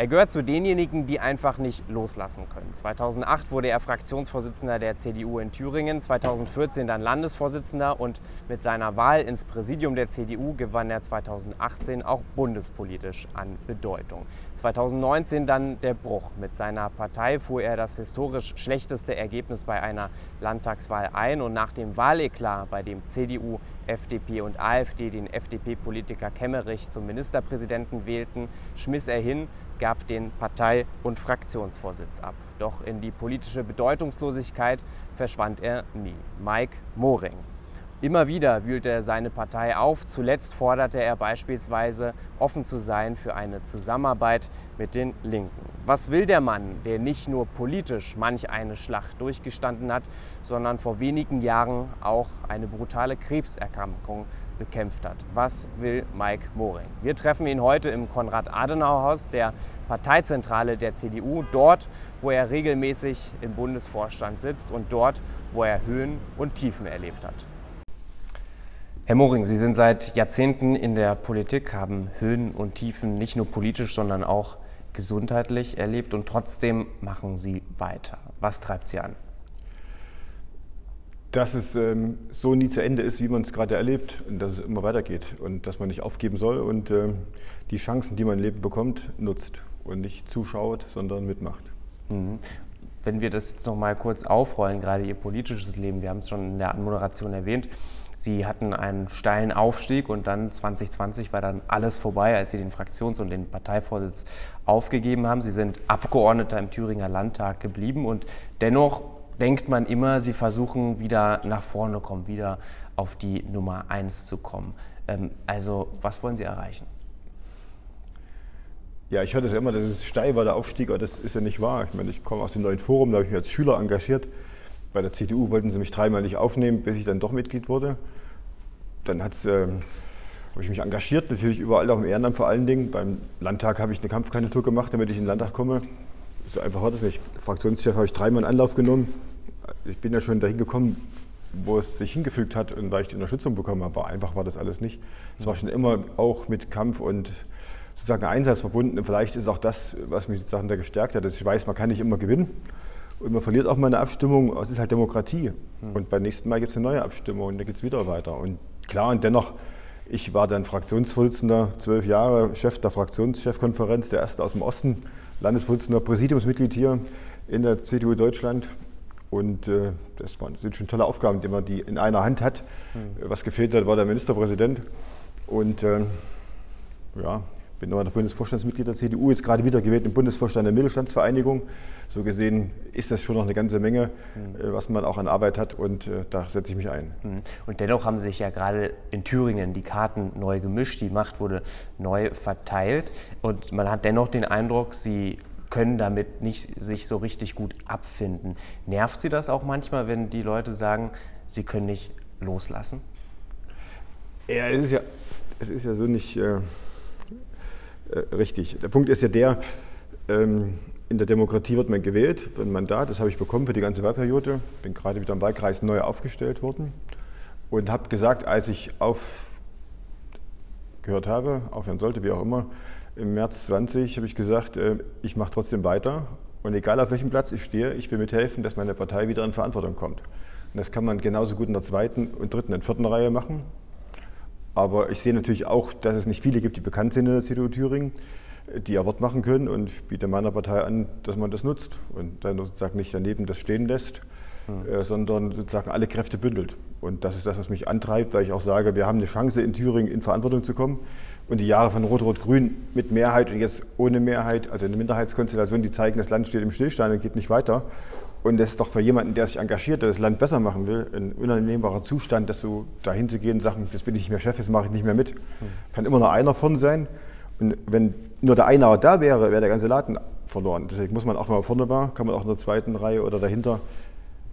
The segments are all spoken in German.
Er gehört zu denjenigen, die einfach nicht loslassen können. 2008 wurde er Fraktionsvorsitzender der CDU in Thüringen, 2014 dann Landesvorsitzender und mit seiner Wahl ins Präsidium der CDU gewann er 2018 auch bundespolitisch an Bedeutung. 2019 dann der Bruch. Mit seiner Partei fuhr er das historisch schlechteste Ergebnis bei einer Landtagswahl ein und nach dem Wahleklat, bei dem CDU, FDP und AfD den FDP-Politiker Kemmerich zum Ministerpräsidenten wählten, schmiss er hin, gab den Partei- und Fraktionsvorsitz ab. Doch in die politische Bedeutungslosigkeit verschwand er nie. Mike Moring. Immer wieder wühlte er seine Partei auf. Zuletzt forderte er beispielsweise, offen zu sein für eine Zusammenarbeit mit den Linken. Was will der Mann, der nicht nur politisch manch eine Schlacht durchgestanden hat, sondern vor wenigen Jahren auch eine brutale Krebserkrankung bekämpft hat? Was will Mike Moring? Wir treffen ihn heute im Konrad-Adenauer-Haus, der Parteizentrale der CDU, dort, wo er regelmäßig im Bundesvorstand sitzt und dort, wo er Höhen und Tiefen erlebt hat. Herr Moring, Sie sind seit Jahrzehnten in der Politik, haben Höhen und Tiefen nicht nur politisch, sondern auch gesundheitlich erlebt und trotzdem machen Sie weiter. Was treibt Sie an? Dass es ähm, so nie zu Ende ist, wie man es gerade erlebt und dass es immer weitergeht und dass man nicht aufgeben soll und ähm, die Chancen, die man im Leben bekommt, nutzt und nicht zuschaut, sondern mitmacht. Mhm. Wenn wir das jetzt noch mal kurz aufrollen, gerade Ihr politisches Leben, wir haben es schon in der Anmoderation erwähnt, Sie hatten einen steilen Aufstieg und dann 2020 war dann alles vorbei, als Sie den Fraktions- und den Parteivorsitz aufgegeben haben. Sie sind Abgeordneter im Thüringer Landtag geblieben und dennoch denkt man immer, Sie versuchen wieder nach vorne kommen, wieder auf die Nummer eins zu kommen. Ähm, also was wollen Sie erreichen? Ja, ich höre das ja immer, dass es steil war, der Aufstieg, aber das ist ja nicht wahr. Ich meine, ich komme aus dem neuen Forum, da habe ich mich als Schüler engagiert. Bei der CDU wollten sie mich dreimal nicht aufnehmen, bis ich dann doch Mitglied wurde. Dann ähm, habe ich mich engagiert, natürlich überall auch im Ehrenamt vor allen Dingen. Beim Landtag habe ich eine Kampfkandidatur gemacht, damit ich in den Landtag komme. So einfach war das nicht. Fraktionschef habe ich dreimal in Anlauf genommen. Ich bin ja schon dahin gekommen, wo es sich hingefügt hat und weil ich die Unterstützung bekommen habe. Aber einfach war das alles nicht. Es war schon immer auch mit Kampf und sozusagen Einsatz verbunden. Und vielleicht ist auch das, was mich sozusagen da gestärkt hat, dass ich weiß, man kann nicht immer gewinnen. Und man verliert auch mal eine Abstimmung, es ist halt Demokratie. Hm. Und beim nächsten Mal gibt es eine neue Abstimmung und dann geht es wieder weiter. Und klar, und dennoch, ich war dann Fraktionsvorsitzender, zwölf Jahre, Chef der Fraktionschefkonferenz, der erste aus dem Osten, Landesvorsitzender, Präsidiumsmitglied hier in der CDU Deutschland. Und äh, das, waren, sind schon tolle Aufgaben, die man die in einer Hand hat. Mhm. Was gefehlt hat, war der Ministerpräsident. Und äh, ja, bin noch Bundesvorstandsmitglied der CDU, jetzt gerade wieder gewählt im Bundesvorstand der Mittelstandsvereinigung. So gesehen ist das schon noch eine ganze Menge, mhm. was man auch an Arbeit hat und äh, da setze ich mich ein. Mhm. Und dennoch haben sich ja gerade in Thüringen die Karten neu gemischt, die Macht wurde neu verteilt und man hat dennoch den Eindruck, Sie können damit nicht sich so richtig gut abfinden. Nervt Sie das auch manchmal, wenn die Leute sagen, sie können nicht loslassen? Ja, es ist ja, es ist ja so nicht. Äh äh, richtig. Der Punkt ist ja der, ähm, in der Demokratie wird man gewählt, ein Mandat, das habe ich bekommen für die ganze Wahlperiode. Bin gerade wieder im Wahlkreis neu aufgestellt worden und habe gesagt, als ich aufgehört habe, aufhören sollte, wie auch immer, im März 20 habe ich gesagt, äh, ich mache trotzdem weiter und egal auf welchem Platz ich stehe, ich will mithelfen, dass meine Partei wieder in Verantwortung kommt. Und das kann man genauso gut in der zweiten und dritten und vierten Reihe machen. Aber ich sehe natürlich auch, dass es nicht viele gibt, die bekannt sind in der CDU Thüringen, die ihr Wort machen können und biete meiner Partei an, dass man das nutzt und dann sozusagen nicht daneben das stehen lässt, mhm. äh, sondern sozusagen alle Kräfte bündelt. Und das ist das, was mich antreibt, weil ich auch sage, wir haben eine Chance in Thüringen in Verantwortung zu kommen. Und die Jahre von Rot-Rot-Grün mit Mehrheit und jetzt ohne Mehrheit, also eine Minderheitskonstellation, die zeigen, das Land steht im Stillstand und geht nicht weiter. Und das ist doch für jemanden, der sich engagiert, der das Land besser machen will, ein unannehmbarer Zustand, dass so dahin zu gehen und sagen, jetzt bin ich nicht mehr Chef, jetzt mache ich nicht mehr mit. Hm. Kann immer nur einer von sein. Und wenn nur der eine da wäre, wäre der ganze Laden verloren. Deswegen muss man auch, wenn man vorne war, kann man auch in der zweiten Reihe oder dahinter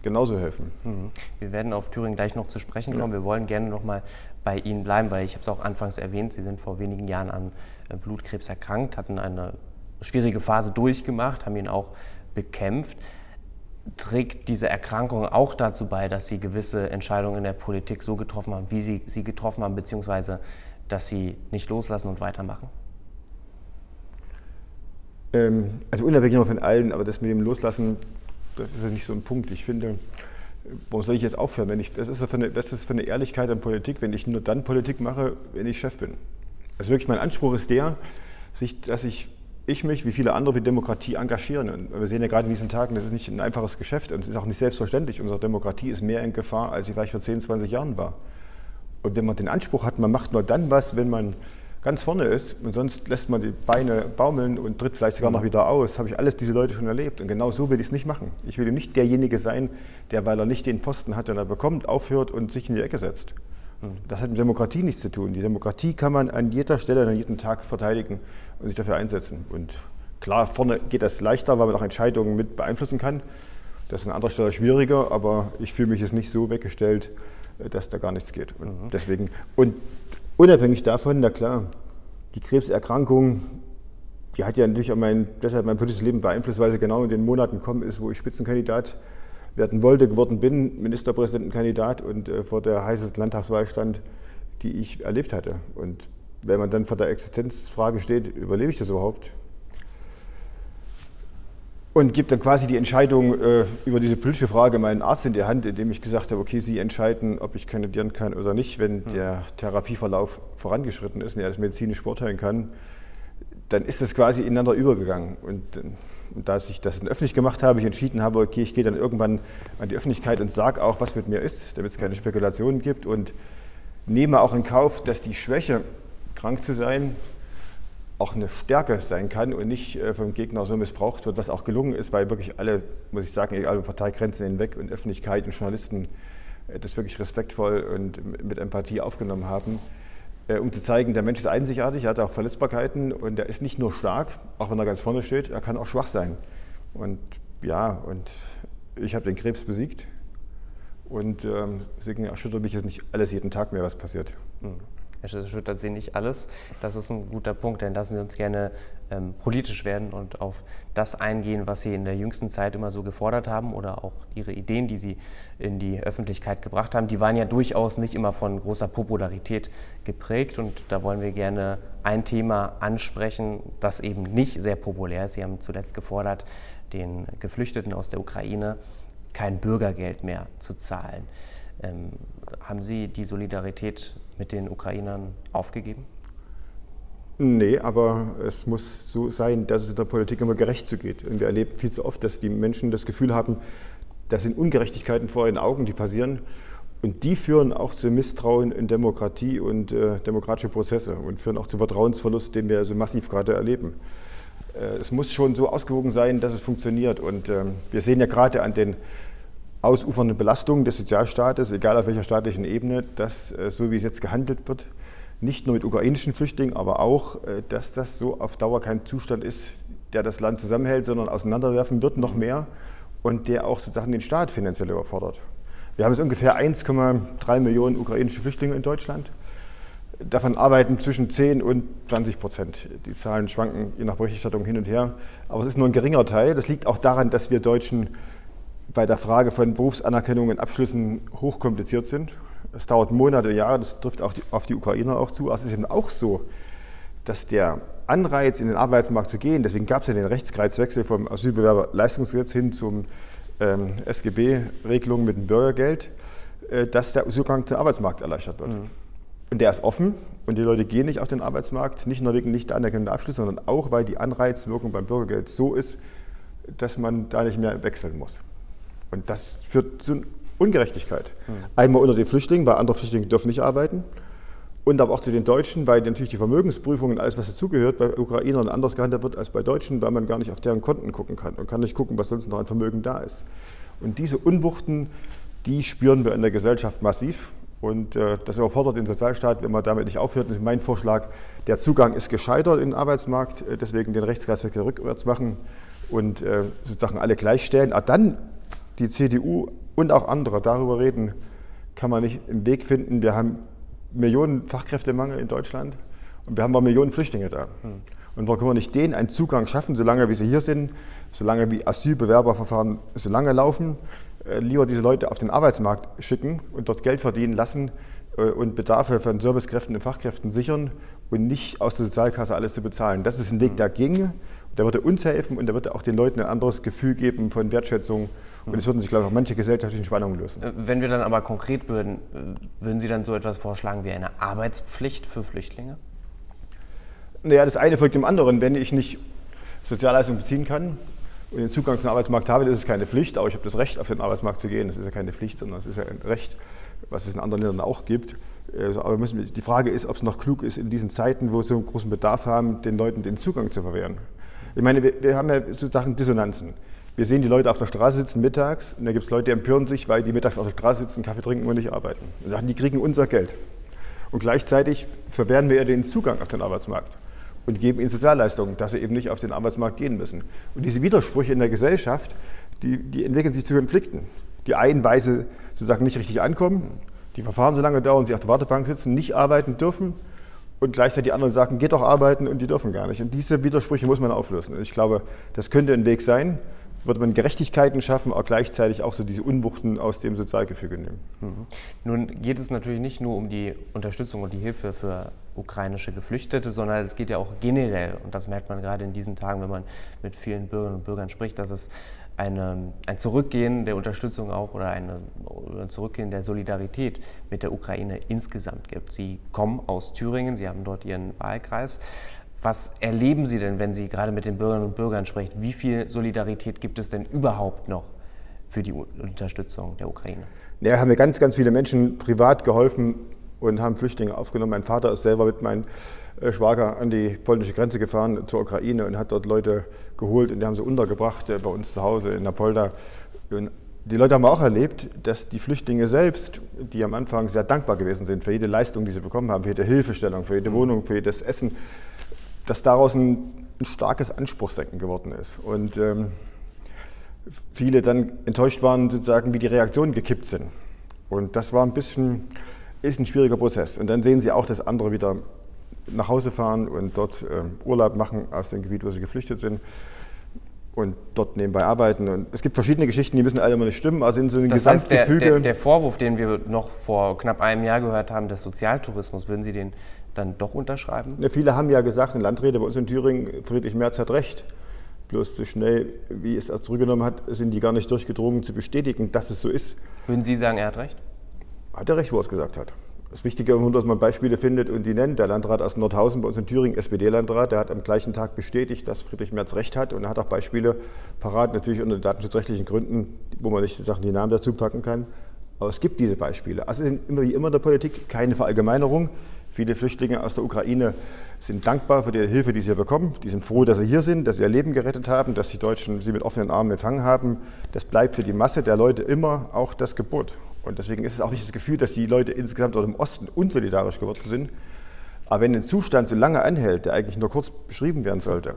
genauso helfen. Mhm. Wir werden auf Thüringen gleich noch zu sprechen kommen. Ja. Wir wollen gerne noch mal bei Ihnen bleiben, weil ich habe es auch anfangs erwähnt, Sie sind vor wenigen Jahren an äh, Blutkrebs erkrankt, hatten eine schwierige Phase durchgemacht, haben ihn auch bekämpft trägt diese Erkrankung auch dazu bei, dass Sie gewisse Entscheidungen in der Politik so getroffen haben, wie Sie sie getroffen haben, beziehungsweise dass Sie nicht loslassen und weitermachen? Ähm, also unabhängig von allen, aber das mit dem Loslassen, das ist ja nicht so ein Punkt. Ich finde, warum soll ich jetzt aufhören? Wenn ich, das, ist für eine, das ist für eine Ehrlichkeit an Politik, wenn ich nur dann Politik mache, wenn ich Chef bin. Also wirklich mein Anspruch ist der, dass ich, ich mich wie viele andere für Demokratie engagieren. Und wir sehen ja gerade in diesen Tagen, das ist nicht ein einfaches Geschäft und es ist auch nicht selbstverständlich. Unsere Demokratie ist mehr in Gefahr, als sie vielleicht vor 10, 20 Jahren war. Und wenn man den Anspruch hat, man macht nur dann was, wenn man ganz vorne ist und sonst lässt man die Beine baumeln und tritt vielleicht sogar noch mhm. wieder aus, habe ich alles diese Leute schon erlebt. Und genau so will ich es nicht machen. Ich will nicht derjenige sein, der, weil er nicht den Posten hat, den er bekommt, aufhört und sich in die Ecke setzt. Mhm. Das hat mit Demokratie nichts zu tun. Die Demokratie kann man an jeder Stelle, an jedem Tag verteidigen und sich dafür einsetzen. Und klar, vorne geht das leichter, weil man auch Entscheidungen mit beeinflussen kann. Das ist an anderer Stelle schwieriger, aber ich fühle mich jetzt nicht so weggestellt, dass da gar nichts geht. Und mhm. deswegen, und Unabhängig davon, na klar, die Krebserkrankung, die hat ja natürlich auch mein, deshalb mein politisches Leben beeinflusst, weil sie genau in den Monaten gekommen ist, wo ich Spitzenkandidat werden wollte, geworden bin, Ministerpräsidentenkandidat und äh, vor der heißesten Landtagswahl stand, die ich erlebt hatte. Und wenn man dann vor der Existenzfrage steht, überlebe ich das überhaupt? Und gibt dann quasi die Entscheidung äh, über diese politische Frage meinen Arzt in die Hand, indem ich gesagt habe, okay, Sie entscheiden, ob ich kandidieren kann oder nicht, wenn hm. der Therapieverlauf vorangeschritten ist und er das medizinisch beurteilen kann, dann ist das quasi ineinander übergegangen. Und, und da ich das öffentlich gemacht habe, ich entschieden habe, okay, ich gehe dann irgendwann an die Öffentlichkeit und sage auch, was mit mir ist, damit es keine Spekulationen gibt und nehme auch in Kauf, dass die Schwäche, krank zu sein, auch eine Stärke sein kann und nicht äh, vom Gegner so missbraucht wird, was auch gelungen ist, weil wirklich alle, muss ich sagen, egal Parteigrenzen hinweg und Öffentlichkeit und Journalisten äh, das wirklich respektvoll und mit Empathie aufgenommen haben, äh, um zu zeigen, der Mensch ist einzigartig, er hat auch Verletzbarkeiten und er ist nicht nur stark, auch wenn er ganz vorne steht, er kann auch schwach sein. Und ja, und ich habe den Krebs besiegt und ähm, deswegen erschüttert mich jetzt nicht alles jeden Tag mehr, was passiert. Mhm erschüttert sie nicht alles. Das ist ein guter Punkt, denn lassen Sie uns gerne ähm, politisch werden und auf das eingehen, was Sie in der jüngsten Zeit immer so gefordert haben oder auch Ihre Ideen, die Sie in die Öffentlichkeit gebracht haben. Die waren ja durchaus nicht immer von großer Popularität geprägt und da wollen wir gerne ein Thema ansprechen, das eben nicht sehr populär ist. Sie haben zuletzt gefordert, den Geflüchteten aus der Ukraine kein Bürgergeld mehr zu zahlen. Ähm, haben Sie die Solidarität mit den Ukrainern aufgegeben? Nee, aber es muss so sein, dass es in der Politik immer gerecht zugeht. Und wir erleben viel zu oft, dass die Menschen das Gefühl haben, das sind Ungerechtigkeiten vor ihren Augen, die passieren. Und die führen auch zu Misstrauen in Demokratie und äh, demokratische Prozesse und führen auch zu Vertrauensverlust, den wir so massiv gerade erleben. Äh, es muss schon so ausgewogen sein, dass es funktioniert. Und äh, wir sehen ja gerade an den ausufernde Belastung des Sozialstaates, egal auf welcher staatlichen Ebene, dass äh, so wie es jetzt gehandelt wird, nicht nur mit ukrainischen Flüchtlingen, aber auch, äh, dass das so auf Dauer kein Zustand ist, der das Land zusammenhält, sondern auseinanderwerfen wird noch mehr und der auch sozusagen den Staat finanziell überfordert. Wir haben jetzt ungefähr 1,3 Millionen ukrainische Flüchtlinge in Deutschland. Davon arbeiten zwischen 10 und 20 Prozent. Die Zahlen schwanken je nach Berichterstattung hin und her. Aber es ist nur ein geringer Teil. Das liegt auch daran, dass wir Deutschen bei der Frage von Berufsanerkennung und Abschlüssen hochkompliziert sind. Es dauert Monate, Jahre, das trifft auch die, auf die Ukrainer auch zu. Aber es ist eben auch so, dass der Anreiz, in den Arbeitsmarkt zu gehen, deswegen gab es ja den Rechtskreiswechsel vom Asylbewerberleistungsgesetz hin zum ähm, SGB-Regelung mit dem Bürgergeld, äh, dass der Zugang zum Arbeitsmarkt erleichtert wird. Mhm. Und der ist offen und die Leute gehen nicht auf den Arbeitsmarkt, nicht nur wegen nicht anerkennender Abschlüsse, sondern auch, weil die Anreizwirkung beim Bürgergeld so ist, dass man da nicht mehr wechseln muss. Und das führt zu Ungerechtigkeit. Mhm. Einmal unter den Flüchtlingen, weil andere Flüchtlinge dürfen nicht arbeiten. Und aber auch zu den Deutschen, weil natürlich die Vermögensprüfungen, alles was dazugehört, bei Ukrainern anders gehandelt wird als bei Deutschen, weil man gar nicht auf deren Konten gucken kann und kann nicht gucken, was sonst noch an Vermögen da ist. Und diese Unwuchten, die spüren wir in der Gesellschaft massiv. Und äh, das überfordert den Sozialstaat, wenn man damit nicht aufhört. Ist mein Vorschlag, der Zugang ist gescheitert in den Arbeitsmarkt, äh, deswegen den Rechtskreisverkehr rückwärts machen und äh, sozusagen alle gleichstellen. Aber dann die CDU und auch andere darüber reden, kann man nicht einen Weg finden. Wir haben Millionen Fachkräftemangel in Deutschland und wir haben auch Millionen Flüchtlinge da. Hm. Und warum können wir nicht denen einen Zugang schaffen, solange wie sie hier sind, solange wie Asylbewerberverfahren so lange laufen, äh, lieber diese Leute auf den Arbeitsmarkt schicken und dort Geld verdienen lassen äh, und Bedarfe von Servicekräften und Fachkräften sichern und nicht aus der Sozialkasse alles zu bezahlen. Das ist ein Weg, hm. Der würde uns helfen und der würde auch den Leuten ein anderes Gefühl geben von Wertschätzung. Und es würden sich, glaube ich, auch manche gesellschaftlichen Spannungen lösen. Äh, wenn wir dann aber konkret würden, äh, würden Sie dann so etwas vorschlagen wie eine Arbeitspflicht für Flüchtlinge? Naja, das eine folgt dem anderen. Wenn ich nicht Sozialleistungen beziehen kann und den Zugang zum Arbeitsmarkt habe, dann ist es keine Pflicht, aber ich habe das Recht, auf den Arbeitsmarkt zu gehen. Das ist ja keine Pflicht, sondern es ist ja ein Recht, was es in anderen Ländern auch gibt. Äh, aber müssen, die Frage ist, ob es noch klug ist, in diesen Zeiten, wo wir so einen großen Bedarf haben, den Leuten den Zugang zu verwehren. Ich meine, wir, wir haben ja sozusagen Dissonanzen. Wir sehen die Leute auf der Straße sitzen mittags und da gibt es Leute, die empören sich, weil die mittags auf der Straße sitzen, Kaffee trinken und nicht arbeiten. Und sagen, die kriegen unser Geld. Und gleichzeitig verwehren wir den Zugang auf den Arbeitsmarkt und geben ihnen Sozialleistungen, dass sie eben nicht auf den Arbeitsmarkt gehen müssen. Und diese Widersprüche in der Gesellschaft, die, die entwickeln sich zu Konflikten. Die einen, weil sie sozusagen nicht richtig ankommen, die Verfahren so lange dauern, sie auf der Wartebank sitzen, nicht arbeiten dürfen und gleichzeitig die anderen sagen, geht doch arbeiten und die dürfen gar nicht. Und diese Widersprüche muss man auflösen. Und ich glaube, das könnte ein Weg sein, würde man Gerechtigkeiten schaffen, aber gleichzeitig auch so diese Unwuchten aus dem Sozialgefüge nehmen. Mhm. Nun geht es natürlich nicht nur um die Unterstützung und die Hilfe für ukrainische Geflüchtete, sondern es geht ja auch generell, und das merkt man gerade in diesen Tagen, wenn man mit vielen Bürgerinnen und Bürgern spricht, dass es eine, ein Zurückgehen der Unterstützung auch oder eine, ein Zurückgehen der Solidarität mit der Ukraine insgesamt gibt. Sie kommen aus Thüringen, Sie haben dort Ihren Wahlkreis. Was erleben Sie denn, wenn Sie gerade mit den Bürgerinnen und Bürgern sprechen? Wie viel Solidarität gibt es denn überhaupt noch für die Unterstützung der Ukraine? Ja, haben mir ganz, ganz viele Menschen privat geholfen und haben Flüchtlinge aufgenommen. Mein Vater ist selber mit meinem äh, Schwager an die polnische Grenze gefahren zur Ukraine und hat dort Leute geholt und die haben sie untergebracht äh, bei uns zu Hause in Napolda. Und die Leute haben auch erlebt, dass die Flüchtlinge selbst, die am Anfang sehr dankbar gewesen sind für jede Leistung, die sie bekommen haben, für jede Hilfestellung, für jede Wohnung, für jedes Essen, dass daraus ein, ein starkes Anspruchsdenken geworden ist. Und ähm, viele dann enttäuscht waren, sozusagen, wie die Reaktionen gekippt sind. Und das war ein bisschen, ist ein schwieriger Prozess. Und dann sehen sie auch, dass andere wieder nach Hause fahren und dort äh, Urlaub machen aus dem Gebiet, wo sie geflüchtet sind und dort nebenbei arbeiten. Und es gibt verschiedene Geschichten, die müssen alle immer nicht stimmen, also in so einem das heißt, der, der, der, Vorwurf, den wir noch vor knapp einem Jahr gehört haben, des Sozialtourismus, würden Sie den dann doch unterschreiben? Ja, viele haben ja gesagt, ein Landräte bei uns in Thüringen, Friedrich Merz hat recht. Bloß so schnell, wie es er zurückgenommen hat, sind die gar nicht durchgedrungen zu bestätigen, dass es so ist. Würden Sie sagen, er hat recht? Hat er recht, wo er es gesagt hat. Das Wichtige ist, dass man Beispiele findet und die nennt. Der Landrat aus Nordhausen bei uns in Thüringen, SPD-Landrat, der hat am gleichen Tag bestätigt, dass Friedrich Merz recht hat und er hat auch Beispiele parat, natürlich unter datenschutzrechtlichen Gründen, wo man nicht Sachen die Namen dazu packen kann. Aber es gibt diese Beispiele. Also sind immer wie immer in der Politik keine Verallgemeinerung. Viele Flüchtlinge aus der Ukraine sind dankbar für die Hilfe, die sie bekommen. Die sind froh, dass sie hier sind, dass sie ihr Leben gerettet haben, dass die Deutschen sie mit offenen Armen empfangen haben. Das bleibt für die Masse der Leute immer auch das Gebot. Und deswegen ist es auch nicht das Gefühl, dass die Leute insgesamt dort im Osten unsolidarisch geworden sind. Aber wenn ein Zustand so lange anhält, der eigentlich nur kurz beschrieben werden sollte,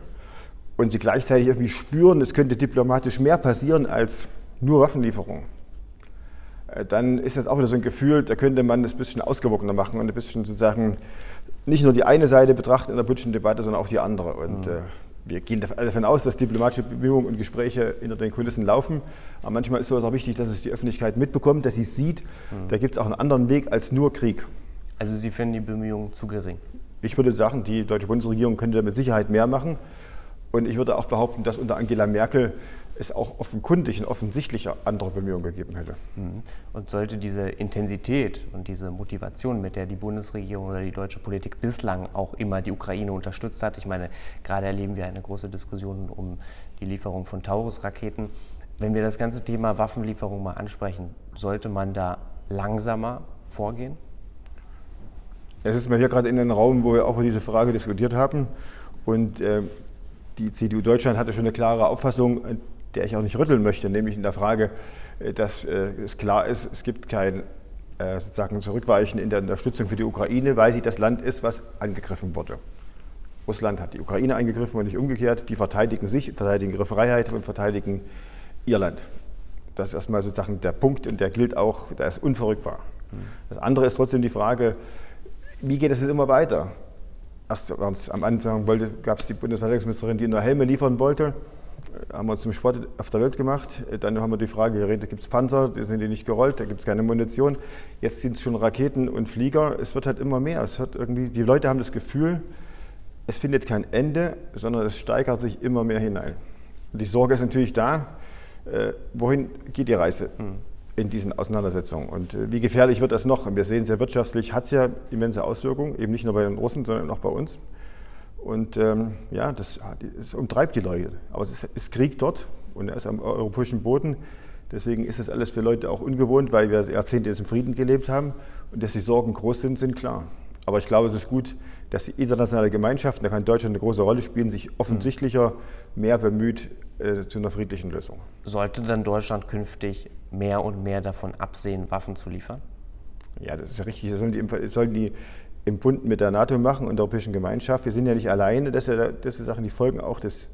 und sie gleichzeitig irgendwie spüren, es könnte diplomatisch mehr passieren als nur Waffenlieferungen, äh, dann ist das auch wieder so ein Gefühl, da könnte man das ein bisschen ausgewogener machen und ein bisschen sozusagen nicht nur die eine Seite betrachten in der politischen Debatte, sondern auch die andere. Und mhm. äh, wir gehen davon aus, dass diplomatische Bemühungen und Gespräche hinter den Kulissen laufen. Aber manchmal ist es auch wichtig, dass es die Öffentlichkeit mitbekommt, dass sie es sieht. Mhm. Da gibt es auch einen anderen Weg als nur Krieg. Also Sie finden die Bemühungen zu gering? Ich würde sagen, die deutsche Bundesregierung könnte da mit Sicherheit mehr machen. Und ich würde auch behaupten, dass unter Angela Merkel es auch offenkundig und offensichtlicher andere Bemühungen gegeben hätte. Mhm. Und sollte diese Intensität und diese Motivation, mit der die Bundesregierung oder die deutsche Politik bislang auch immer die Ukraine unterstützt hat, ich meine, gerade erleben wir eine große Diskussion um die Lieferung von Taurus-Raketen. Wenn wir das ganze Thema Waffenlieferung mal ansprechen, sollte man da langsamer vorgehen? Es ist mal hier gerade in einem Raum, wo wir auch über diese Frage diskutiert haben. Und äh, die CDU Deutschland hatte schon eine klare Auffassung, der ich auch nicht rütteln möchte, nämlich in der Frage, äh, dass äh, es klar ist, es gibt kein äh, sozusagen Zurückweichen in der Unterstützung für die Ukraine, weil sie das Land ist, was angegriffen wurde. Russland hat die Ukraine angegriffen und nicht umgekehrt. Die verteidigen sich, verteidigen ihre Freiheit und verteidigen ihr Land. Das ist erstmal sozusagen der Punkt und der gilt auch, der ist unverrückbar. Das andere ist trotzdem die Frage, wie geht es jetzt immer weiter? Erst am Anfang gab es die Bundesverteidigungsministerin, die nur Helme liefern wollte haben wir zum Sport auf der Welt gemacht. Dann haben wir die Frage geredet, gibt es Panzer, die sind die nicht gerollt, da gibt es keine Munition. Jetzt sind es schon Raketen und Flieger. Es wird halt immer mehr. Es wird irgendwie, die Leute haben das Gefühl, es findet kein Ende, sondern es steigert sich immer mehr hinein. Und die Sorge ist natürlich da, äh, wohin geht die Reise hm. in diesen Auseinandersetzungen und äh, wie gefährlich wird das noch? Und wir sehen es ja wirtschaftlich, hat es ja immense Auswirkungen, eben nicht nur bei den Russen, sondern auch bei uns. Und ähm, ja, das, das, umtreibt die Leute. Aber es ist, ist Krieg dort und er ist am europäischen Boden. Deswegen ist das alles für Leute auch ungewohnt, weil wir Jahrzehnte im Frieden gelebt haben und dass die Sorgen groß sind, sind klar. Aber ich glaube, es ist gut, dass die internationale Gemeinschaft, da kann Deutschland eine große Rolle spielen, sich offensichtlicher mehr bemüht äh, zu einer friedlichen Lösung. Sollte dann Deutschland künftig mehr und mehr davon absehen, Waffen zu liefern? Ja, das ist ja richtig. Sollen die, sollen die im Bund mit der NATO machen und der Europäischen Gemeinschaft. Wir sind ja nicht alleine. Das sind, das sind Sachen, die folgen auch des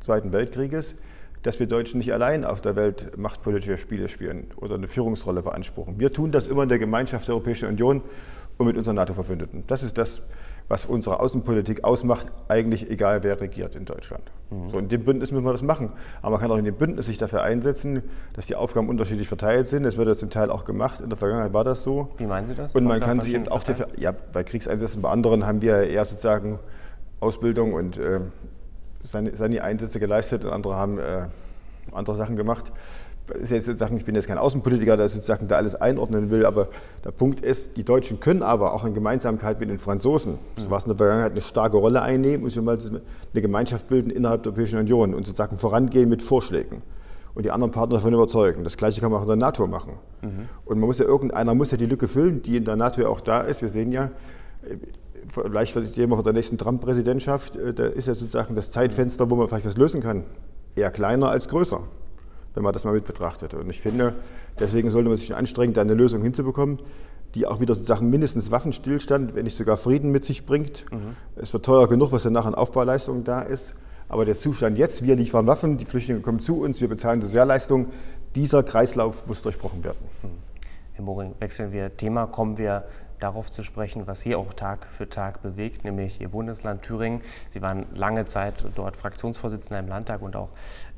Zweiten Weltkrieges dass wir Deutschen nicht allein auf der Welt machtpolitische Spiele spielen oder eine Führungsrolle beanspruchen. Wir tun das immer in der Gemeinschaft der Europäischen Union und mit unseren NATO-Verbündeten. Das ist das, was unsere Außenpolitik ausmacht, eigentlich egal wer regiert in Deutschland. Mhm. So, in dem Bündnis müssen wir das machen. Aber man kann auch in dem Bündnis sich dafür einsetzen, dass die Aufgaben unterschiedlich verteilt sind. Das wird ja zum Teil auch gemacht. In der Vergangenheit war das so. Wie meinen Sie das? Und man kann sich auch dafür, ja, bei Kriegseinsätzen, bei anderen haben wir eher sozusagen Ausbildung und äh, seine, seine Einsätze geleistet und andere haben äh, andere Sachen gemacht. Sozusagen, ich bin jetzt kein Außenpolitiker, der sozusagen da alles einordnen will, aber der Punkt ist, die Deutschen können aber auch in Gemeinsamkeit mit den Franzosen, so was in der Vergangenheit eine starke Rolle einnehmen und mal eine Gemeinschaft bilden innerhalb der Europäischen Union und sozusagen vorangehen mit Vorschlägen und die anderen Partner davon überzeugen. Das Gleiche kann man auch in der NATO machen. Mhm. Und man muss ja irgendeiner muss ja die Lücke füllen, die in der NATO ja auch da ist. Wir sehen ja, vielleicht jemand von der nächsten Trump-Präsidentschaft, äh, da ist ja sozusagen das Zeitfenster, wo man vielleicht was lösen kann, eher kleiner als größer, wenn man das mal mit betrachtet. Und ich finde, deswegen sollte man sich anstrengen, da eine Lösung hinzubekommen, die auch wieder sozusagen mindestens Waffenstillstand, wenn nicht sogar Frieden mit sich bringt. Mhm. Es wird teuer genug, was danach an Aufbauleistungen da ist. Aber der Zustand jetzt, wir liefern Waffen, die Flüchtlinge kommen zu uns, wir bezahlen Sozialleistungen, dieser Kreislauf muss durchbrochen werden. Mhm. Herr Moring, wechseln wir Thema, kommen wir darauf zu sprechen, was Sie auch Tag für Tag bewegt, nämlich Ihr Bundesland Thüringen. Sie waren lange Zeit dort Fraktionsvorsitzender im Landtag und auch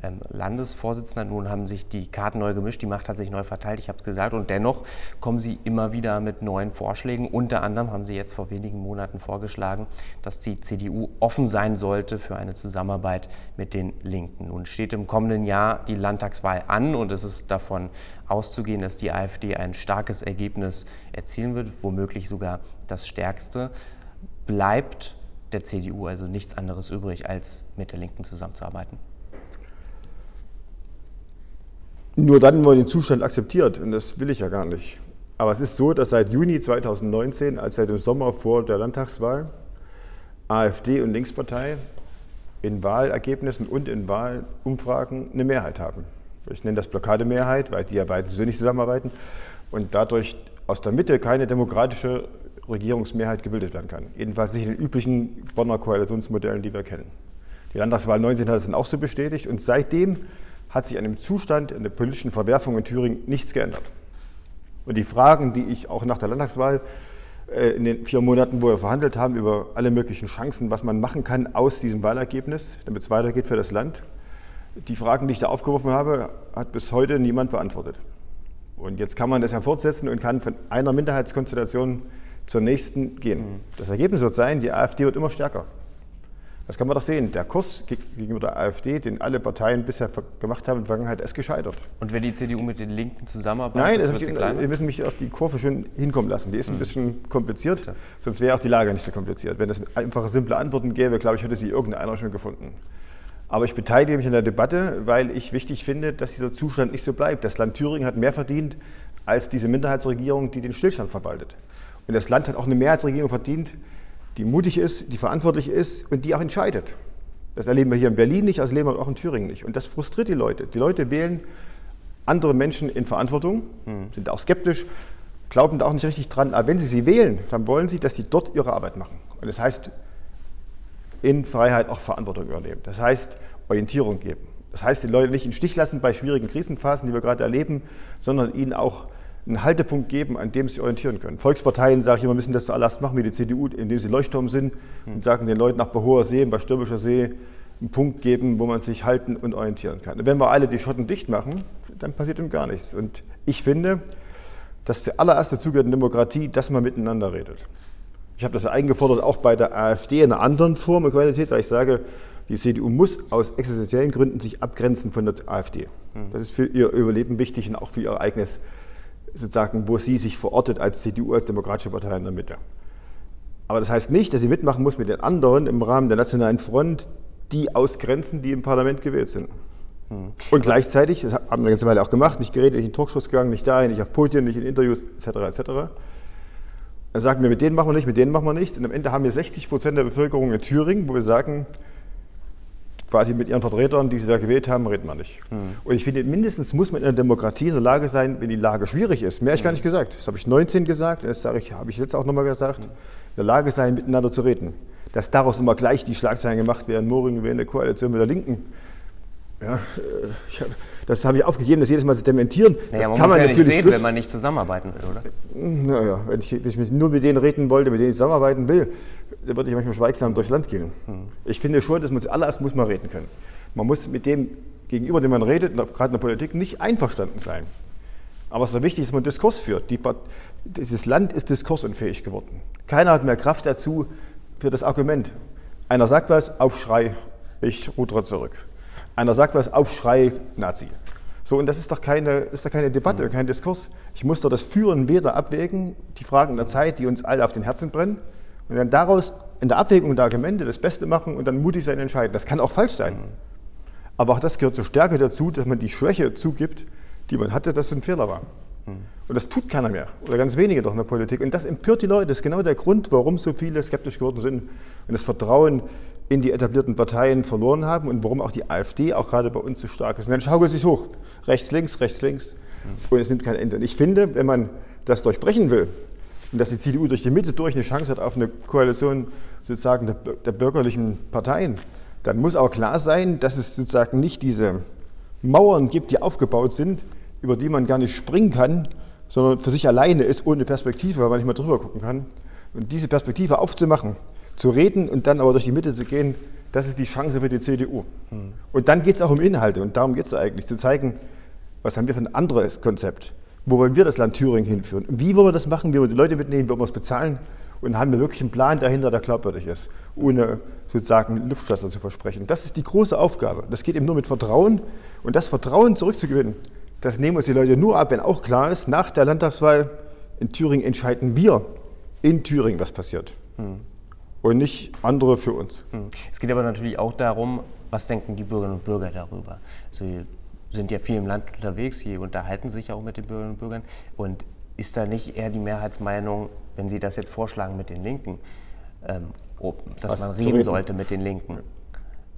ähm, Landesvorsitzender. Nun haben sich die Karten neu gemischt, die Macht hat sich neu verteilt, ich habe es gesagt. Und dennoch kommen Sie immer wieder mit neuen Vorschlägen. Unter anderem haben Sie jetzt vor wenigen Monaten vorgeschlagen, dass die CDU offen sein sollte für eine Zusammenarbeit mit den Linken. Nun steht im kommenden Jahr die Landtagswahl an und es ist davon auszugehen, dass die AfD ein starkes Ergebnis erzielen wird, womöglich sogar das stärkste. Bleibt der CDU also nichts anderes übrig, als mit der Linken zusammenzuarbeiten? Nur dann, wenn man den Zustand akzeptiert, und das will ich ja gar nicht. Aber es ist so, dass seit Juni 2019, als seit dem Sommer vor der Landtagswahl, AfD und Linkspartei in Wahlergebnissen und in Wahlumfragen eine Mehrheit haben. Ich nenne das Blockademehrheit, weil die ja beiden so nicht zusammenarbeiten und dadurch aus der Mitte keine demokratische Regierungsmehrheit gebildet werden kann. Jedenfalls nicht in den üblichen Bonner Koalitionsmodellen, die wir kennen. Die Landtagswahl 19 hat es dann auch so bestätigt und seitdem hat sich an dem Zustand in der politischen Verwerfung in Thüringen nichts geändert. Und die Fragen, die ich auch nach der Landtagswahl äh, in den vier Monaten, wo wir verhandelt haben, über alle möglichen Chancen, was man machen kann aus diesem Wahlergebnis, damit es weitergeht für das Land, die Fragen, die ich da aufgeworfen habe, hat bis heute niemand beantwortet. Und jetzt kann man das ja fortsetzen und kann von einer Minderheitskonstellation zur nächsten gehen. Mhm. Das Ergebnis wird sein, die AfD wird immer stärker. Das kann man doch sehen. Der Kurs gegenüber der AfD, den alle Parteien bisher gemacht haben in der Vergangenheit, ist gescheitert. Und wenn die CDU mit den Linken zusammenarbeitet, Nein, wird sie kleiner? wir müssen mich auf die Kurve schön hinkommen lassen. Die ist ein mhm. bisschen kompliziert, sonst wäre auch die Lage nicht so kompliziert. Wenn es einfache, simple Antworten gäbe, glaube ich, hätte sie irgendeiner schon gefunden. Aber ich beteilige mich an der Debatte, weil ich wichtig finde, dass dieser Zustand nicht so bleibt. Das Land Thüringen hat mehr verdient als diese Minderheitsregierung, die den Stillstand verwaltet. Und das Land hat auch eine Mehrheitsregierung verdient, die mutig ist, die verantwortlich ist und die auch entscheidet. Das erleben wir hier in Berlin nicht, das erleben wir auch in Thüringen nicht. Und das frustriert die Leute. Die Leute wählen andere Menschen in Verantwortung, hm. sind auch skeptisch, glauben da auch nicht richtig dran. Aber wenn sie sie wählen, dann wollen sie, dass sie dort ihre Arbeit machen. Und das heißt, in Freiheit auch Verantwortung übernehmen. Das heißt, Orientierung geben. Das heißt, die Leute nicht im Stich lassen bei schwierigen Krisenphasen, die wir gerade erleben, sondern ihnen auch einen Haltepunkt geben, an dem sie orientieren können. Volksparteien, sage ich immer, müssen das zuallererst machen wie die CDU, indem sie Leuchtturm sind und sagen den Leuten nach Behoher See, bei Stürmischer See, einen Punkt geben, wo man sich halten und orientieren kann. Und wenn wir alle die Schotten dicht machen, dann passiert ihm gar nichts. Und ich finde, dass der allererste Zug der Demokratie, dass man miteinander redet. Ich habe das ja eingefordert, auch bei der AfD in einer anderen Form und Qualität, weil ich sage, die CDU muss aus existenziellen Gründen sich abgrenzen von der AfD. Mhm. Das ist für ihr Überleben wichtig und auch für ihr eigenes, sozusagen, wo sie sich verortet als CDU, als demokratische Partei in der Mitte. Aber das heißt nicht, dass sie mitmachen muss mit den anderen im Rahmen der Nationalen Front, die ausgrenzen, die im Parlament gewählt sind. Mhm. Und gleichzeitig, das haben wir eine ganze Weile auch gemacht, nicht geredet, nicht in Talkshows gegangen, nicht dahin, nicht auf Podien, nicht in Interviews, etc., etc. Dann sagen wir, mit denen machen wir nicht, mit denen machen wir nichts. Und am Ende haben wir 60 Prozent der Bevölkerung in Thüringen, wo wir sagen, quasi mit ihren Vertretern, die sie da gewählt haben, reden wir nicht. Mhm. Und ich finde, mindestens muss man in einer Demokratie in der Lage sein, wenn die Lage schwierig ist. Mehr habe ich gar nicht gesagt. Das habe ich 19 gesagt, das sage ich, habe ich jetzt auch nochmal gesagt. Mhm. In der Lage sein, miteinander zu reden. Dass daraus immer gleich die Schlagzeilen gemacht werden, Moring wäre eine Koalition mit der Linken. Ja, äh, hab, das habe ich aufgegeben, das jedes Mal zu dementieren. Naja, das man kann man ja natürlich reden, wenn man nicht zusammenarbeiten will, oder? Naja, wenn ich, wenn ich nur mit denen reden wollte, mit denen ich zusammenarbeiten will, dann würde ich manchmal schweigsam durchs Land gehen. Hm. Ich finde schon, dass man zuallererst muss man reden können. Man muss mit dem gegenüber, dem man redet, gerade in der Politik, nicht einverstanden sein. Aber es ist wichtig, dass man Diskurs führt. Die, dieses Land ist diskursunfähig geworden. Keiner hat mehr Kraft dazu für das Argument. Einer sagt was, Aufschrei, ich rudere zurück. Einer sagt was, Aufschrei, Nazi. So, und das ist doch keine, ist doch keine Debatte, mhm. kein Diskurs. Ich muss doch das Führen weder abwägen, die Fragen der Zeit, die uns alle auf den Herzen brennen, und dann daraus in der Abwägung der Argumente das Beste machen und dann mutig sein entscheiden. Das kann auch falsch sein. Mhm. Aber auch das gehört zur Stärke dazu, dass man die Schwäche zugibt, die man hatte, dass es ein Fehler war. Mhm. Und das tut keiner mehr oder ganz wenige doch in der Politik. Und das empört die Leute. Das ist genau der Grund, warum so viele skeptisch geworden sind und das Vertrauen in die etablierten Parteien verloren haben und warum auch die AfD auch gerade bei uns so stark ist. Und dann schaukelt es sich hoch. Rechts, links, rechts, links. Und es nimmt kein Ende. Und ich finde, wenn man das durchbrechen will und dass die CDU durch die Mitte durch eine Chance hat auf eine Koalition sozusagen der, der bürgerlichen Parteien, dann muss auch klar sein, dass es sozusagen nicht diese Mauern gibt, die aufgebaut sind, über die man gar nicht springen kann, sondern für sich alleine ist, ohne Perspektive, weil man nicht mal drüber gucken kann. Und diese Perspektive aufzumachen, zu reden und dann aber durch die Mitte zu gehen, das ist die Chance für die CDU. Mhm. Und dann geht es auch um Inhalte und darum geht es eigentlich, zu zeigen, was haben wir für ein anderes Konzept? Wo wollen wir das Land Thüringen hinführen? Wie wollen wir das machen? Wie wollen wir die Leute mitnehmen? Wie wollen wir es bezahlen? Und haben wir wirklich einen Plan dahinter, der glaubwürdig ist, ohne sozusagen Luftschlösser zu versprechen. Das ist die große Aufgabe. Das geht eben nur mit Vertrauen. Und das Vertrauen zurückzugewinnen, das nehmen uns die Leute nur ab, wenn auch klar ist, nach der Landtagswahl in Thüringen entscheiden wir in Thüringen, was passiert. Mhm und nicht andere für uns. Hm. Es geht aber natürlich auch darum, was denken die Bürgerinnen und Bürger darüber. Sie sind ja viel im Land unterwegs, sie unterhalten sich auch mit den Bürgerinnen und Bürgern. Und ist da nicht eher die Mehrheitsmeinung, wenn Sie das jetzt vorschlagen mit den Linken, ähm, dass was man reden, reden, sollte mit den Linken?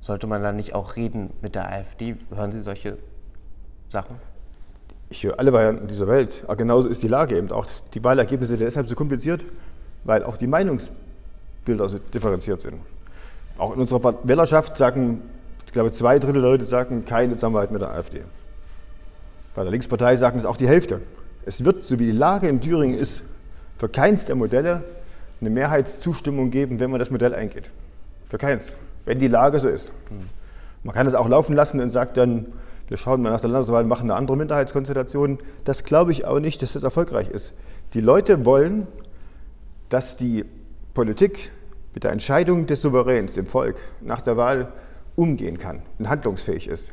Sollte man dann nicht auch reden mit der AfD? Hören Sie solche Sachen? Ich höre alle Varianten dieser Welt. Aber genauso ist die Lage eben auch. Die Wahlergebnisse sind deshalb so kompliziert, weil auch die Meinungs Bilder differenziert sind. Auch in unserer Wählerschaft sagen, ich glaube, zwei Drittel der Leute sagen keine Zusammenarbeit mit der AfD. Bei der Linkspartei sagen es auch die Hälfte. Es wird, so wie die Lage in Thüringen ist, für keins der Modelle eine Mehrheitszustimmung geben, wenn man das Modell eingeht. Für keins, wenn die Lage so ist. Man kann es auch laufen lassen und sagt dann, wir schauen mal nach der Landeswahl, machen eine andere Minderheitskonstellation. Das glaube ich auch nicht, dass das erfolgreich ist. Die Leute wollen, dass die Politik mit der Entscheidung des Souveräns, dem Volk, nach der Wahl umgehen kann und handlungsfähig ist.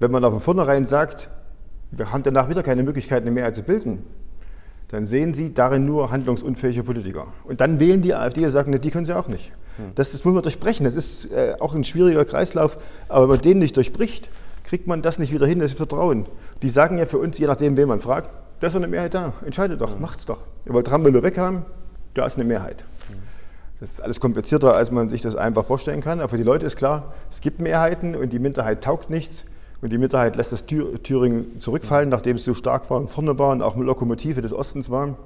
Wenn man von vornherein sagt, wir haben danach wieder keine Möglichkeit, eine Mehrheit zu bilden, dann sehen Sie darin nur handlungsunfähige Politiker. Und dann wählen die AfD und sagen, ne, die können sie auch nicht. Hm. Das, das muss man durchbrechen. Das ist äh, auch ein schwieriger Kreislauf. Aber wenn man den nicht durchbricht, kriegt man das nicht wieder hin, das Vertrauen. Die sagen ja für uns, je nachdem, wen man fragt, da ist eine Mehrheit da. Entscheidet doch, hm. macht's doch. Ihr wollt Ramelow weghaben, da ist eine Mehrheit. Das ist alles komplizierter, als man sich das einfach vorstellen kann. Aber für die Leute ist klar, es gibt Mehrheiten und die Minderheit taugt nichts. Und die Minderheit lässt das Thüringen zurückfallen, nachdem es so stark war und vorne war und auch Lokomotive des Ostens war.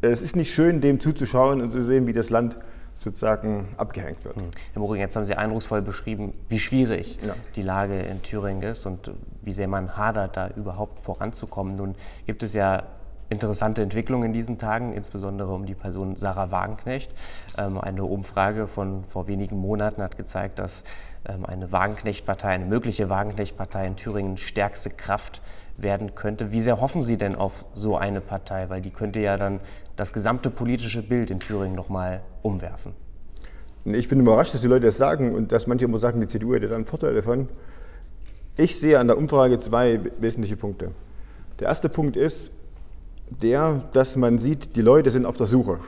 Es ist nicht schön, dem zuzuschauen und zu sehen, wie das Land sozusagen abgehängt wird. Hm. Herr Moring, jetzt haben Sie eindrucksvoll beschrieben, wie schwierig ja. die Lage in Thüringen ist und wie sehr man hadert, da überhaupt voranzukommen. Nun gibt es ja interessante Entwicklung in diesen Tagen, insbesondere um die Person Sarah Wagenknecht. Ähm, eine Umfrage von vor wenigen Monaten hat gezeigt, dass ähm, eine Wagenknechtpartei, eine mögliche Wagenknechtpartei in Thüringen stärkste Kraft werden könnte. Wie sehr hoffen Sie denn auf so eine Partei? Weil die könnte ja dann das gesamte politische Bild in Thüringen nochmal umwerfen. Ich bin überrascht, dass die Leute das sagen und dass manche immer sagen, die CDU hätte da einen Vorteil davon. Ich sehe an der Umfrage zwei wesentliche Punkte. Der erste Punkt ist der, dass man sieht, die Leute sind auf der Suche.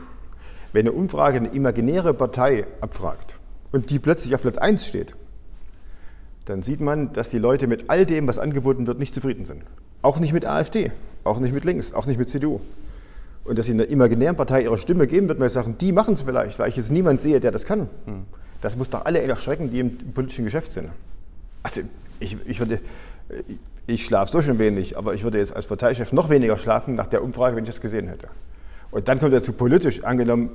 Wenn eine Umfrage eine imaginäre Partei abfragt und die plötzlich auf Platz 1 steht, dann sieht man, dass die Leute mit all dem, was angeboten wird, nicht zufrieden sind. Auch nicht mit AfD, auch nicht mit links, auch nicht mit CDU. Und dass sie einer imaginären Partei ihre Stimme geben wird, weil sie sagen, die machen es vielleicht, weil ich jetzt niemand sehe, der das kann. Hm. Das muss doch alle erschrecken, die im politischen Geschäft sind. Also ich, ich würde, ich schlafe so schon wenig, aber ich würde jetzt als Parteichef noch weniger schlafen nach der Umfrage, wenn ich das gesehen hätte. Und dann kommt dazu politisch, angenommen,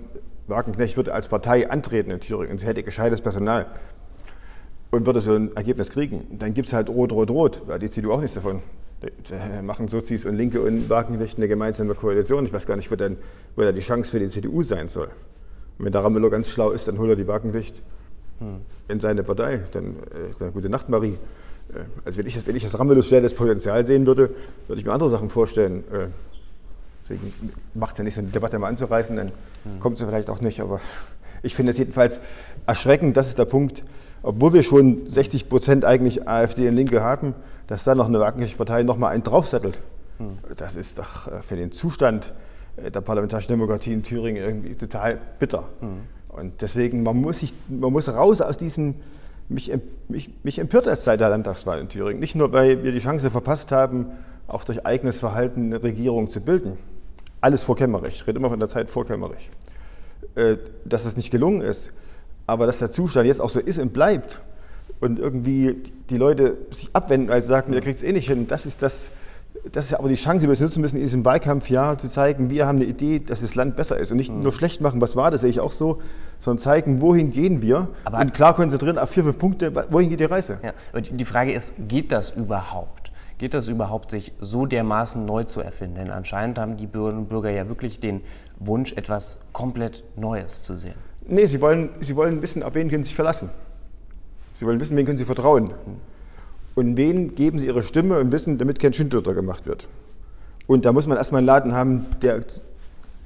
Wagenknecht würde als Partei antreten in Thüringen und sie hätte gescheites Personal und würde so ein Ergebnis kriegen, dann gibt es halt Rot, Rot, Rot, weil die CDU auch nichts davon. Die machen Sozis und Linke und Wagenknecht eine gemeinsame Koalition. Ich weiß gar nicht, wo, denn, wo da die Chance für die CDU sein soll. Und wenn der Ramelow ganz schlau ist, dann holt er die Wagenknecht hm. in seine Partei. Dann, äh, dann gute Nacht, Marie. Äh, also wenn ich das, wenn ich das Ramelow schnell das Potenzial sehen würde, würde ich mir andere Sachen vorstellen. Äh, deswegen macht es ja nicht, so eine Debatte mal anzureißen, dann hm. kommt sie vielleicht auch nicht. Aber ich finde es jedenfalls erschreckend, das ist der Punkt, obwohl wir schon 60 Prozent eigentlich AfD und Linke haben, dass da noch eine Wagenknecht-Partei nochmal einen draufsettelt. Hm. Das ist doch äh, für den Zustand der parlamentarischen Demokratie in Thüringen irgendwie total bitter. Hm. Und deswegen, man muss, sich, man muss raus aus diesem, mich, mich, mich empört es seit der Landtagswahl in Thüringen. Nicht nur, weil wir die Chance verpasst haben, auch durch eigenes Verhalten eine Regierung zu bilden. Alles vor Kemmerich, ich rede immer von der Zeit vor Kemmerich. Äh, dass das nicht gelungen ist, aber dass der Zustand jetzt auch so ist und bleibt und irgendwie die Leute sich abwenden, weil sie sagen, ihr kriegt es eh nicht hin, das ist das, das ist aber die Chance, die wir nutzen müssen, in diesem Wahlkampfjahr zu zeigen, wir haben eine Idee, dass das Land besser ist. Und nicht mhm. nur schlecht machen, was war, das sehe ich auch so, sondern zeigen, wohin gehen wir. Aber und klar konzentrieren auf vier, fünf Punkte, wohin geht die Reise. Ja, und die Frage ist, geht das überhaupt? Geht das überhaupt, sich so dermaßen neu zu erfinden? Denn anscheinend haben die Bürgerinnen und Bürger ja wirklich den Wunsch, etwas komplett Neues zu sehen. Nee, sie wollen, sie wollen wissen, auf wen können sie sich verlassen. Sie wollen wissen, wen können sie vertrauen. Und wen geben sie ihre Stimme und wissen, damit kein Schindluder gemacht wird. Und da muss man erstmal einen Laden haben, der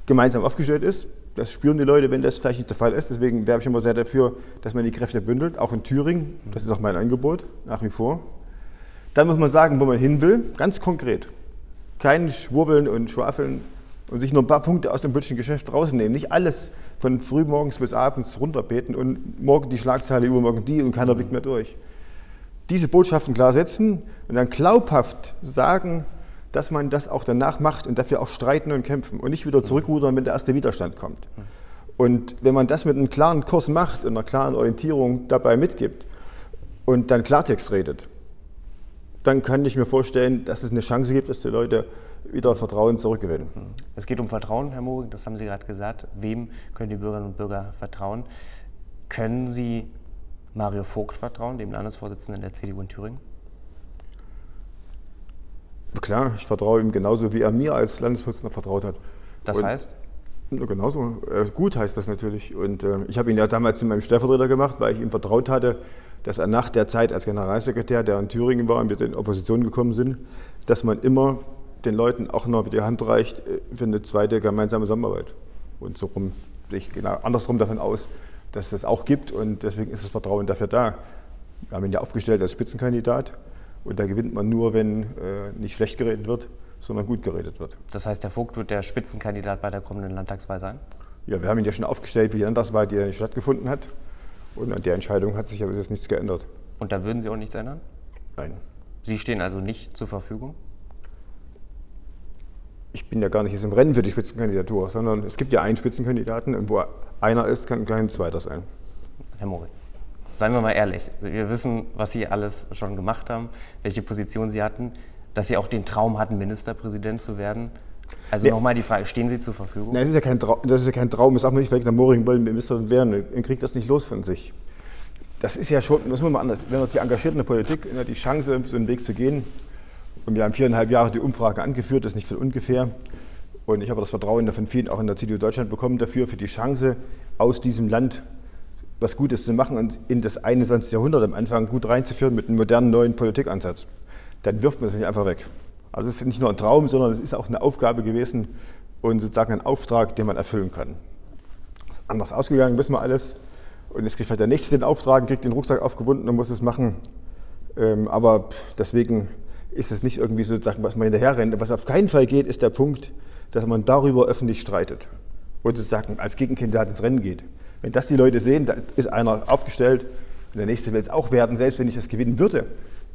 gemeinsam aufgestellt ist. Das spüren die Leute, wenn das vielleicht nicht der Fall ist. Deswegen werbe ich immer sehr dafür, dass man die Kräfte bündelt, auch in Thüringen. Das ist auch mein Angebot, nach wie vor. Dann muss man sagen, wo man hin will, ganz konkret. Kein Schwurbeln und Schwafeln und sich nur ein paar Punkte aus dem politischen Geschäft rausnehmen. Nicht alles von frühmorgens bis abends runterbeten und morgen die Schlagzeile, übermorgen die und keiner blickt mehr durch. Diese Botschaften klar setzen und dann glaubhaft sagen, dass man das auch danach macht und dafür auch streiten und kämpfen und nicht wieder zurückrudern, wenn der erste Widerstand kommt. Und wenn man das mit einem klaren Kurs macht und einer klaren Orientierung dabei mitgibt und dann Klartext redet, dann kann ich mir vorstellen, dass es eine Chance gibt, dass die Leute wieder Vertrauen zurückgewinnen. Es geht um Vertrauen, Herr Moring, das haben Sie gerade gesagt. Wem können die Bürgerinnen und Bürger vertrauen? Können Sie Mario Vogt vertrauen, dem Landesvorsitzenden der CDU in Thüringen? Klar, ich vertraue ihm genauso, wie er mir als Landesvorsitzender vertraut hat. Das und heißt? Genauso. Gut heißt das natürlich. Und äh, ich habe ihn ja damals zu meinem Stellvertreter gemacht, weil ich ihm vertraut hatte, dass er nach der Zeit als Generalsekretär, der in Thüringen war und wir in Opposition gekommen sind, dass man immer den Leuten auch noch die Hand reicht äh, für eine zweite gemeinsame Zusammenarbeit. Und so rum sehe ich genau andersrum davon aus, dass es das auch gibt und deswegen ist das Vertrauen dafür da. Wir haben ihn ja aufgestellt als Spitzenkandidat und da gewinnt man nur, wenn äh, nicht schlecht geredet wird, sondern gut geredet wird. Das heißt, der Vogt wird der Spitzenkandidat bei der kommenden Landtagswahl sein? Ja, wir haben ihn ja schon aufgestellt wie die Landtagswahl, die nicht stattgefunden hat. Und an der Entscheidung hat sich aber jetzt nichts geändert. Und da würden Sie auch nichts ändern? Nein. Sie stehen also nicht zur Verfügung? ich bin ja gar nicht jetzt im Rennen für die Spitzenkandidatur, sondern es gibt ja einen Spitzenkandidaten und wo einer ist, kann kein zweiter sein. Herr Moritz, seien wir mal ehrlich, wir wissen, was Sie alles schon gemacht haben, welche Position Sie hatten, dass Sie auch den Traum hatten, Ministerpräsident zu werden. Also ja. nochmal die Frage, stehen Sie zur Verfügung? Nein, das ist ja kein, Trau das ist ja kein Traum, das sagt man nicht, weil der Moring wollen Minister werden und kriegt das nicht los von sich. Das ist ja schon, das muss man mal anders, wenn man sich engagiert in der Politik, die Chance, so einen Weg zu gehen, und wir haben viereinhalb Jahre die Umfrage angeführt, das ist nicht von ungefähr. Und ich habe das Vertrauen von vielen auch in der CDU Deutschland bekommen dafür, für die Chance, aus diesem Land was Gutes zu machen und in das 21. Jahrhundert am Anfang gut reinzuführen mit einem modernen neuen Politikansatz, dann wirft man es nicht einfach weg. Also es ist nicht nur ein Traum, sondern es ist auch eine Aufgabe gewesen und sozusagen ein Auftrag, den man erfüllen kann. Das ist anders ausgegangen, wissen wir alles. Und jetzt kriegt vielleicht der Nächste den Auftrag, kriegt den Rucksack aufgebunden und muss es machen. Ähm, aber deswegen ist es nicht irgendwie sozusagen, was man hinterher rennt. Was auf keinen Fall geht, ist der Punkt, dass man darüber öffentlich streitet und sozusagen als Gegenkandidat ins Rennen geht. Wenn das die Leute sehen, da ist einer aufgestellt und der nächste will es auch werden, selbst wenn ich das gewinnen würde,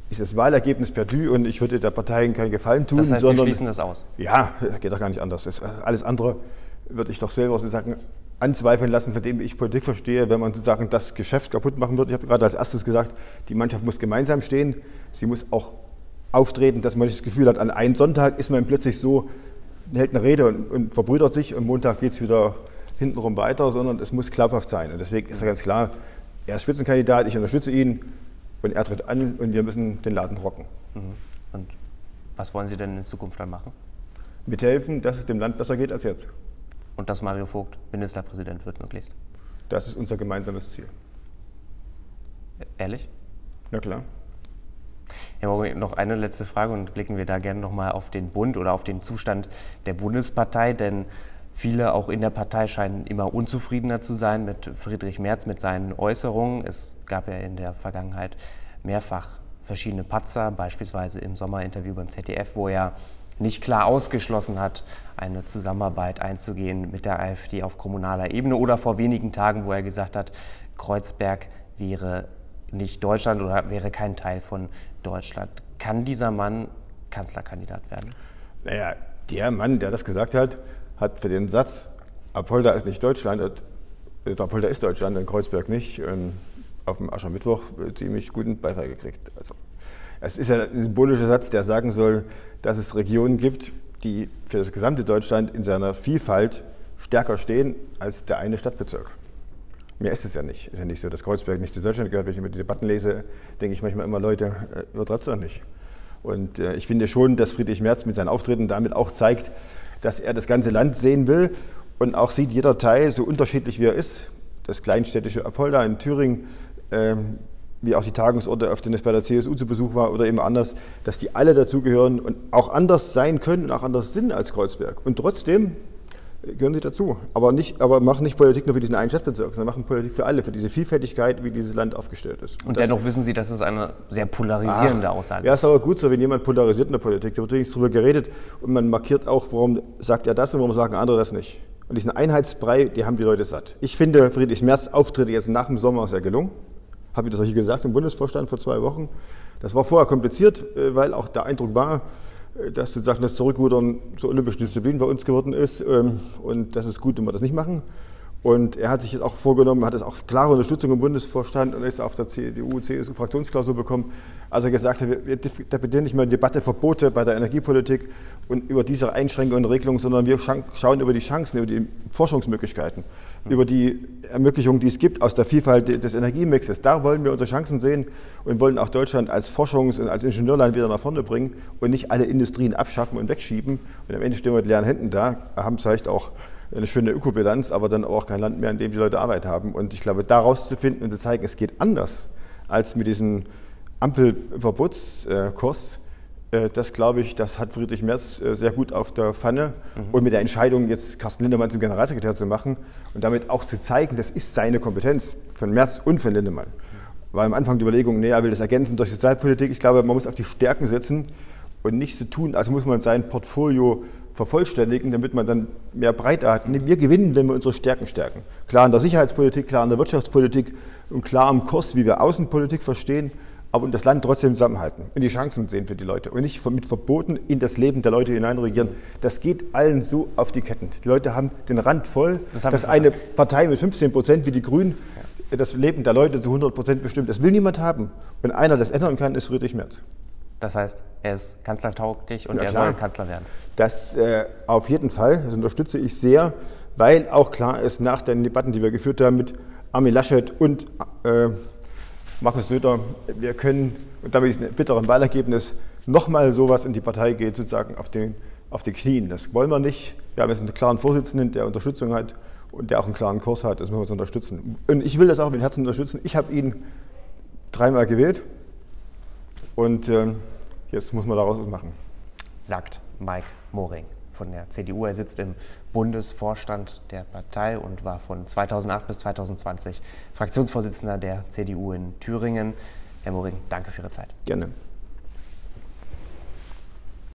ist das Wahlergebnis perdu und ich würde der Partei keinen Gefallen tun. Das heißt, sondern, Sie schließen das aus? Ja, geht doch gar nicht anders. Das, alles andere würde ich doch selber sozusagen anzweifeln lassen, von dem ich Politik verstehe, wenn man sozusagen das Geschäft kaputt machen würde. Ich habe gerade als erstes gesagt, die Mannschaft muss gemeinsam stehen. Sie muss auch auftreten, dass man das Gefühl hat, an einem Sonntag ist man plötzlich so, hält eine Rede und, und verbrüdert sich und Montag geht es wieder hintenrum weiter, sondern es muss glaubhaft sein. Und deswegen ist ja ganz klar, er ist Spitzenkandidat, ich unterstütze ihn und er tritt an und wir müssen den Laden rocken. Mhm. Und was wollen Sie denn in Zukunft dann machen? Mithelfen, dass es dem Land besser geht als jetzt. Und dass Mario Vogt Ministerpräsident wird möglichst? Das ist unser gemeinsames Ziel. Ehrlich? Na klar. Ja, noch eine letzte Frage und blicken wir da gerne nochmal auf den Bund oder auf den Zustand der Bundespartei, denn viele auch in der Partei scheinen immer unzufriedener zu sein mit Friedrich Merz, mit seinen Äußerungen. Es gab ja in der Vergangenheit mehrfach verschiedene Patzer, beispielsweise im Sommerinterview beim ZDF, wo er nicht klar ausgeschlossen hat, eine Zusammenarbeit einzugehen mit der AfD auf kommunaler Ebene oder vor wenigen Tagen, wo er gesagt hat, Kreuzberg wäre nicht Deutschland oder wäre kein Teil von Deutschland. Kann dieser Mann Kanzlerkandidat werden? Naja, der Mann, der das gesagt hat, hat für den Satz, Apolda ist nicht Deutschland, äh, Apolda ist Deutschland und Kreuzberg nicht, ähm, auf dem Aschermittwoch ziemlich guten Beifall gekriegt. Also, es ist ein symbolischer Satz, der sagen soll, dass es Regionen gibt, die für das gesamte Deutschland in seiner Vielfalt stärker stehen als der eine Stadtbezirk. Mehr ist es ja nicht. Ist ja nicht so, dass Kreuzberg nicht zu Deutschland gehört. Wenn ich immer die Debatten lese, denke ich manchmal immer, Leute, äh, übertreibt es doch nicht. Und äh, ich finde schon, dass Friedrich Merz mit seinen Auftritten damit auch zeigt, dass er das ganze Land sehen will und auch sieht, jeder Teil, so unterschiedlich wie er ist, das kleinstädtische Apolda in Thüringen, ähm, wie auch die Tagungsorte, auf denen es bei der CSU zu Besuch war oder eben anders, dass die alle dazugehören und auch anders sein können und auch anders sind als Kreuzberg. Und trotzdem gehören sie dazu. Aber, nicht, aber machen nicht Politik nur für diesen einen Stadtbezirk, sondern machen Politik für alle, für diese Vielfältigkeit, wie dieses Land aufgestellt ist. Und, Und dennoch wissen Sie, dass es eine sehr polarisierende Ach, Aussage ist. Ja, ist aber gut so, wenn jemand polarisiert in der Politik. Da wird übrigens darüber geredet und man markiert auch, warum sagt er das und warum sagen andere das nicht. Und diesen Einheitsbrei, die haben die Leute satt. Ich finde Friedrich Merz Auftritte jetzt nach dem Sommer sehr gelungen. Habe ich das auch hier gesagt im Bundesvorstand vor zwei Wochen. Das war vorher kompliziert, äh, weil auch der Eindruck war, dass sozusagen das Zurückrudern zur olympischen Disziplin bei uns geworden ist. Ähm, und das ist gut, wenn wir das nicht machen. Und er hat sich jetzt auch vorgenommen, hat es auch klare Unterstützung im Bundesvorstand und ist auf der CDU-CSU-Fraktionsklausur bekommen. Also er gesagt hat, wir debattieren nicht mehr Debatte Verbote bei der Energiepolitik und über diese Einschränkungen und Regelungen, sondern wir schauen über die Chancen, über die Forschungsmöglichkeiten, mhm. über die Ermöglichungen, die es gibt aus der Vielfalt des Energiemixes. Da wollen wir unsere Chancen sehen und wollen auch Deutschland als Forschungs- und als Ingenieurland wieder nach vorne bringen und nicht alle Industrien abschaffen und wegschieben. Und am Ende stehen wir mit leeren Händen da, haben vielleicht auch eine schöne Ökobilanz, aber dann auch kein Land mehr, in dem die Leute Arbeit haben. Und ich glaube, daraus zu finden und zu zeigen, es geht anders als mit diesem Ampelverbotskurs, äh, das glaube ich, das hat Friedrich Merz äh, sehr gut auf der Pfanne. Mhm. Und mit der Entscheidung, jetzt Carsten Lindemann zum Generalsekretär zu machen und damit auch zu zeigen, das ist seine Kompetenz von Merz und von Lindemann. War am Anfang die Überlegung, nee, er will das ergänzen durch Sozialpolitik. Ich glaube, man muss auf die Stärken setzen und nicht so tun, als muss man sein Portfolio vervollständigen, damit man dann mehr Breite hat. Wir gewinnen, wenn wir unsere Stärken stärken. Klar in der Sicherheitspolitik, klar in der Wirtschaftspolitik und klar am Kurs, wie wir Außenpolitik verstehen, aber das Land trotzdem zusammenhalten und die Chancen sehen für die Leute und nicht mit Verboten in das Leben der Leute hineinregieren. Das geht allen so auf die Ketten. Die Leute haben den Rand voll, das dass eine Partei mit 15 Prozent wie die Grünen das Leben der Leute zu 100 Prozent bestimmt. Das will niemand haben. Wenn einer das ändern kann, ist Friedrich Merz. Das heißt, er ist kanzlertauglich und ja, er soll Kanzler werden. Das äh, auf jeden Fall, das unterstütze ich sehr, weil auch klar ist, nach den Debatten, die wir geführt haben mit Armin Laschet und äh, Markus Söder, wir können, und damit ist ein bitteres Wahlergebnis, nochmal sowas in die Partei geht, sozusagen auf den, auf die Knien. Das wollen wir nicht. Wir haben jetzt einen klaren Vorsitzenden, der Unterstützung hat und der auch einen klaren Kurs hat, das müssen wir uns unterstützen. Und ich will das auch mit Herzen unterstützen. Ich habe ihn dreimal gewählt und äh, jetzt muss man daraus was machen. Sagt Mike Moring von der CDU. Er sitzt im Bundesvorstand der Partei und war von 2008 bis 2020 Fraktionsvorsitzender der CDU in Thüringen. Herr Moring, danke für Ihre Zeit. Gerne.